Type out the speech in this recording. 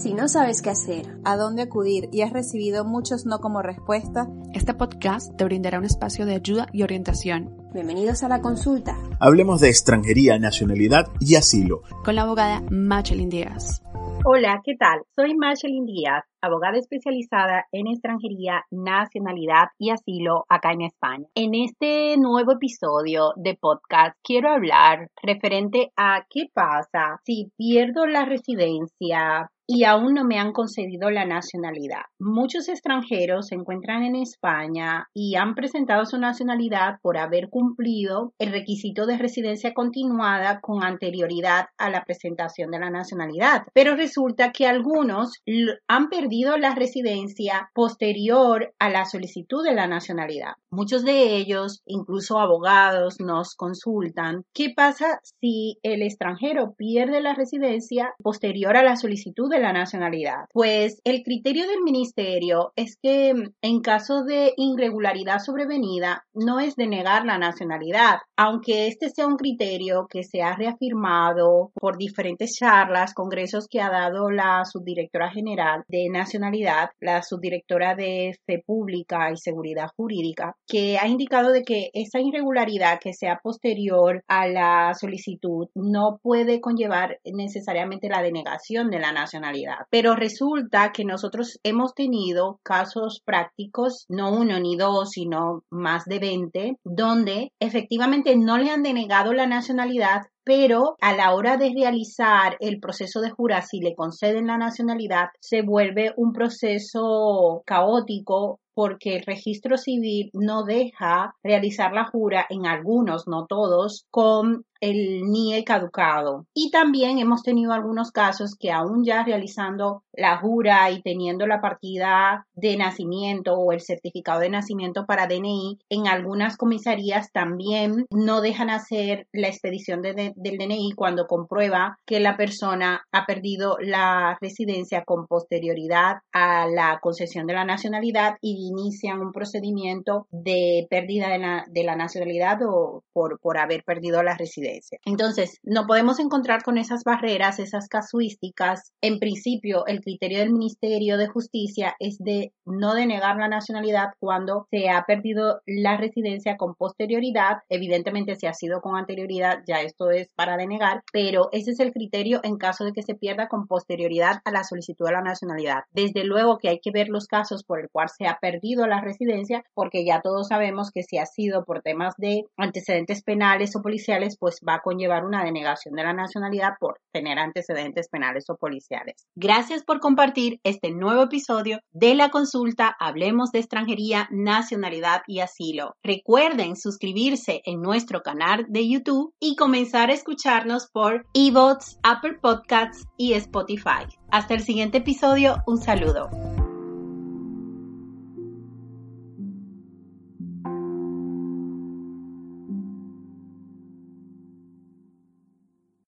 Si no sabes qué hacer, a dónde acudir y has recibido muchos no como respuesta, este podcast te brindará un espacio de ayuda y orientación. Bienvenidos a la consulta. Hablemos de extranjería, nacionalidad y asilo. Con la abogada Machelin Díaz. Hola, ¿qué tal? Soy Machelin Díaz, abogada especializada en extranjería, nacionalidad y asilo acá en España. En este nuevo episodio de podcast quiero hablar referente a qué pasa si pierdo la residencia y aún no me han concedido la nacionalidad. Muchos extranjeros se encuentran en España y han presentado su nacionalidad por haber cumplido el requisito de residencia continuada con anterioridad a la presentación de la nacionalidad. Pero resulta que algunos han perdido la residencia posterior a la solicitud de la nacionalidad. Muchos de ellos, incluso abogados, nos consultan qué pasa si el extranjero pierde la residencia posterior a la solicitud de la nacionalidad? Pues el criterio del ministerio es que en caso de irregularidad sobrevenida no es denegar la nacionalidad, aunque este sea un criterio que se ha reafirmado por diferentes charlas, congresos que ha dado la subdirectora general de nacionalidad, la subdirectora de fe pública y seguridad jurídica, que ha indicado de que esa irregularidad que sea posterior a la solicitud no puede conllevar necesariamente la denegación de la nacionalidad. Pero resulta que nosotros hemos tenido casos prácticos, no uno ni dos, sino más de 20, donde efectivamente no le han denegado la nacionalidad, pero a la hora de realizar el proceso de jura, si le conceden la nacionalidad, se vuelve un proceso caótico porque el registro civil no deja realizar la jura en algunos, no todos, con el NIE caducado. Y también hemos tenido algunos casos que aún ya realizando la jura y teniendo la partida de nacimiento o el certificado de nacimiento para DNI, en algunas comisarías también no dejan hacer la expedición del DNI cuando comprueba que la persona ha perdido la residencia con posterioridad a la concesión de la nacionalidad y inician un procedimiento de pérdida de la, de la nacionalidad o por, por haber perdido la residencia. Entonces, no podemos encontrar con esas barreras, esas casuísticas. En principio, el criterio del Ministerio de Justicia es de no denegar la nacionalidad cuando se ha perdido la residencia con posterioridad. Evidentemente, si ha sido con anterioridad, ya esto es para denegar, pero ese es el criterio en caso de que se pierda con posterioridad a la solicitud de la nacionalidad. Desde luego que hay que ver los casos por el cual se ha perdido la residencia, porque ya todos sabemos que si ha sido por temas de antecedentes penales o policiales, va a conllevar una denegación de la nacionalidad por tener antecedentes penales o policiales. Gracias por compartir este nuevo episodio de la consulta Hablemos de extranjería, nacionalidad y asilo. Recuerden suscribirse en nuestro canal de YouTube y comenzar a escucharnos por eBots, Apple Podcasts y Spotify. Hasta el siguiente episodio, un saludo.